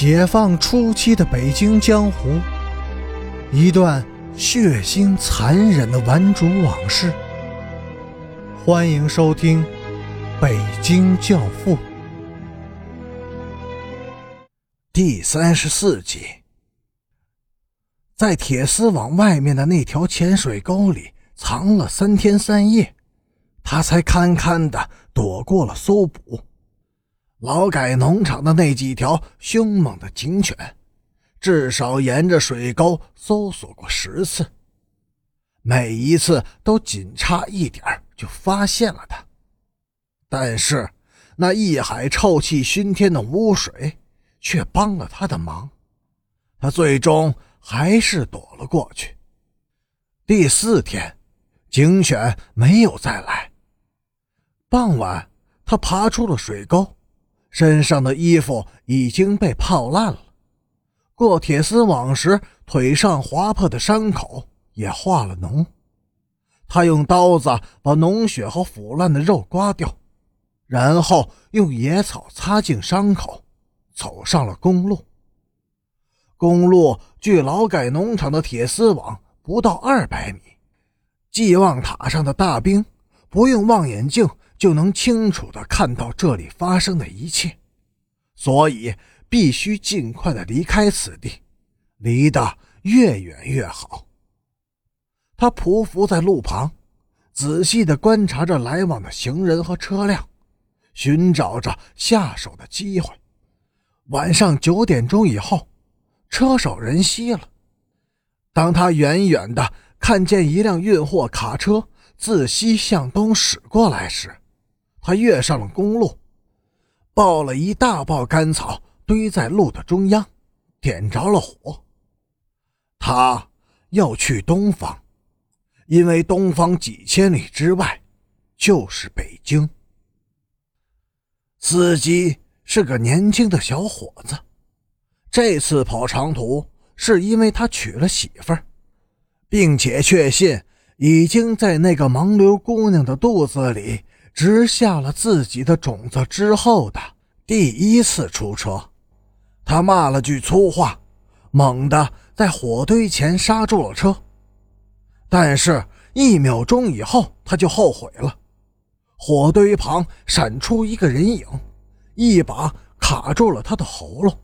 解放初期的北京江湖，一段血腥残忍的顽主往事。欢迎收听《北京教父》第三十四集。在铁丝网外面的那条潜水沟里藏了三天三夜，他才堪堪的躲过了搜捕。劳改农场的那几条凶猛的警犬，至少沿着水沟搜索过十次，每一次都仅差一点就发现了他。但是那一海臭气熏天的污水却帮了他的忙，他最终还是躲了过去。第四天，警犬没有再来。傍晚，他爬出了水沟。身上的衣服已经被泡烂了，过铁丝网时腿上划破的伤口也化了脓。他用刀子把脓血和腐烂的肉刮掉，然后用野草擦净伤口，走上了公路。公路距劳改农场的铁丝网不到二百米，寄望塔上的大兵不用望远镜。就能清楚地看到这里发生的一切，所以必须尽快地离开此地，离得越远越好。他匍匐在路旁，仔细地观察着来往的行人和车辆，寻找着下手的机会。晚上九点钟以后，车少人稀了。当他远远地看见一辆运货卡车自西向东驶过来时，他跃上了公路，抱了一大包干草堆在路的中央，点着了火。他要去东方，因为东方几千里之外就是北京。司机是个年轻的小伙子，这次跑长途是因为他娶了媳妇儿，并且确信已经在那个盲流姑娘的肚子里。植下了自己的种子之后的第一次出车，他骂了句粗话，猛地在火堆前刹住了车。但是，一秒钟以后，他就后悔了。火堆旁闪出一个人影，一把卡住了他的喉咙。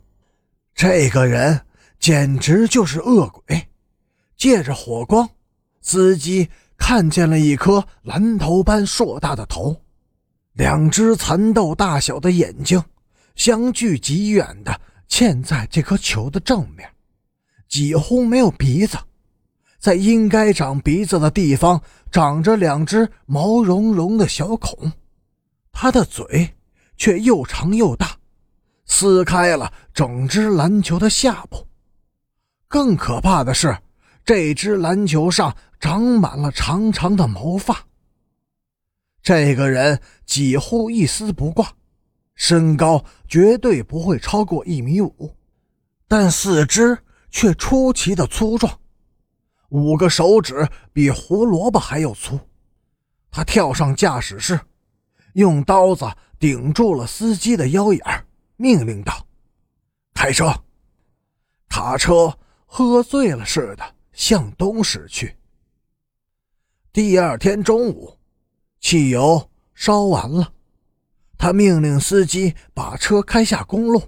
这个人简直就是恶鬼。借着火光，司机。看见了一颗蓝头般硕大的头，两只蚕豆大小的眼睛，相距极远的嵌在这颗球的正面，几乎没有鼻子，在应该长鼻子的地方长着两只毛茸茸的小孔，它的嘴却又长又大，撕开了整只篮球的下部。更可怕的是。这只篮球上长满了长长的毛发。这个人几乎一丝不挂，身高绝对不会超过一米五，但四肢却出奇的粗壮，五个手指比胡萝卜还要粗。他跳上驾驶室，用刀子顶住了司机的腰眼，命令道：“开车！”卡车喝醉了似的。向东驶去。第二天中午，汽油烧完了，他命令司机把车开下公路，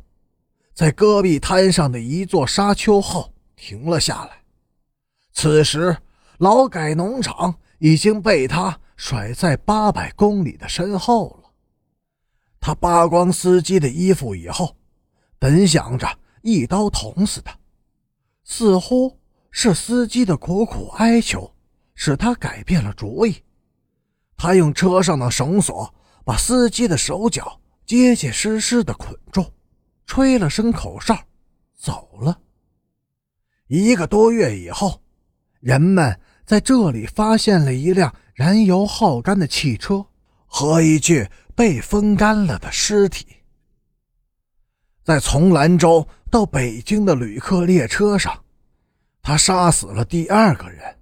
在戈壁滩上的一座沙丘后停了下来。此时，劳改农场已经被他甩在八百公里的身后了。他扒光司机的衣服以后，本想着一刀捅死他，似乎。是司机的苦苦哀求，使他改变了主意。他用车上的绳索把司机的手脚结结实实的捆住，吹了声口哨，走了。一个多月以后，人们在这里发现了一辆燃油耗干的汽车和一具被风干了的尸体。在从兰州到北京的旅客列车上。他杀死了第二个人，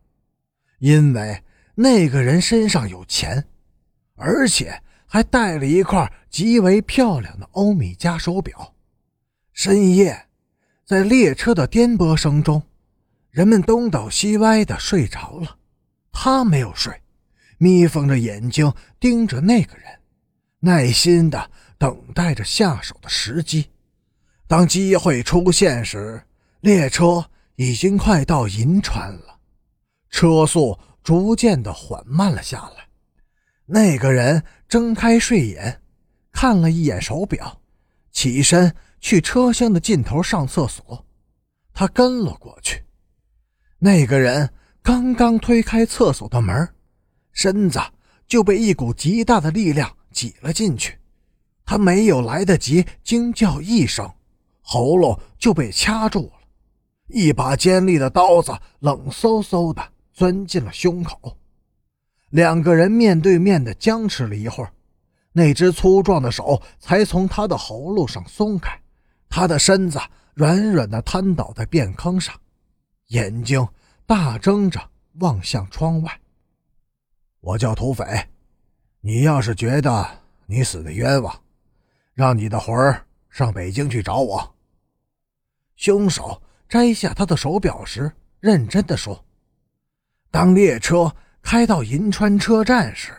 因为那个人身上有钱，而且还带了一块极为漂亮的欧米茄手表。深夜，在列车的颠簸声中，人们东倒西歪的睡着了。他没有睡，眯缝着眼睛盯着那个人，耐心的等待着下手的时机。当机会出现时，列车已经快到银川了，车速逐渐的缓慢了下来。那个人睁开睡眼，看了一眼手表，起身去车厢的尽头上厕所。他跟了过去。那个人刚刚推开厕所的门，身子就被一股极大的力量挤了进去。他没有来得及惊叫一声。喉咙就被掐住了，一把尖利的刀子冷飕飕的钻进了胸口。两个人面对面的僵持了一会儿，那只粗壮的手才从他的喉咙上松开。他的身子软软的瘫倒在便坑上，眼睛大睁着望向窗外。我叫土匪，你要是觉得你死的冤枉，让你的魂儿上北京去找我。凶手摘下他的手表时，认真的说：“当列车开到银川车站时，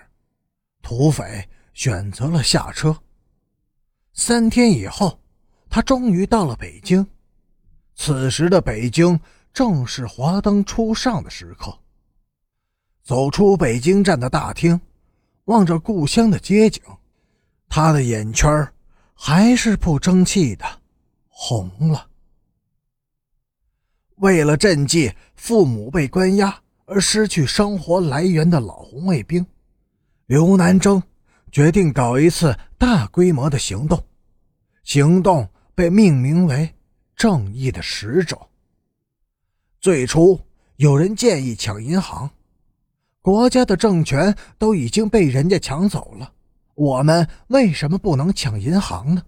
土匪选择了下车。三天以后，他终于到了北京。此时的北京正是华灯初上的时刻。走出北京站的大厅，望着故乡的街景，他的眼圈还是不争气的红了。”为了赈济父母被关押而失去生活来源的老红卫兵，刘南征决定搞一次大规模的行动。行动被命名为“正义的使者”。最初有人建议抢银行，国家的政权都已经被人家抢走了，我们为什么不能抢银行呢？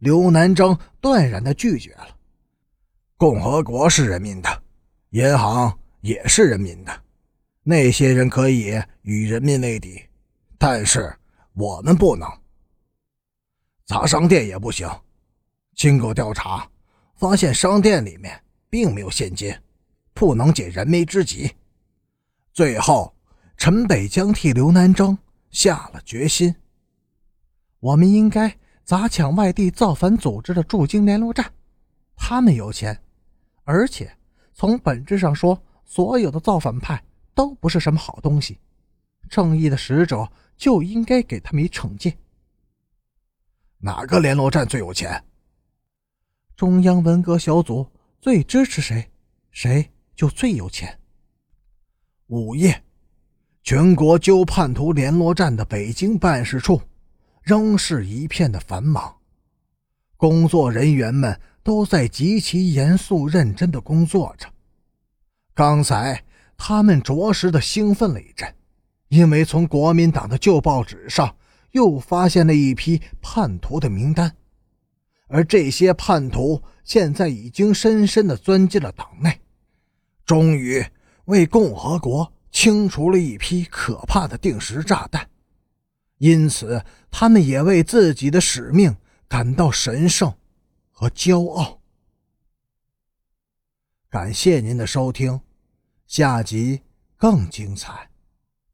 刘南征断然的拒绝了。共和国是人民的，银行也是人民的，那些人可以与人民为敌，但是我们不能。砸商店也不行。经过调查，发现商店里面并没有现金，不能解燃眉之急。最后，陈北江替刘南征下了决心：我们应该砸抢外地造反组织的驻京联络站，他们有钱。而且，从本质上说，所有的造反派都不是什么好东西。正义的使者就应该给他们一惩戒。哪个联络站最有钱？中央文革小组最支持谁，谁就最有钱。午夜，全国纠叛徒联络站的北京办事处仍是一片的繁忙，工作人员们。都在极其严肃认真的工作着。刚才他们着实的兴奋了一阵，因为从国民党的旧报纸上又发现了一批叛徒的名单，而这些叛徒现在已经深深的钻进了党内，终于为共和国清除了一批可怕的定时炸弹，因此他们也为自己的使命感到神圣。和骄傲。感谢您的收听，下集更精彩。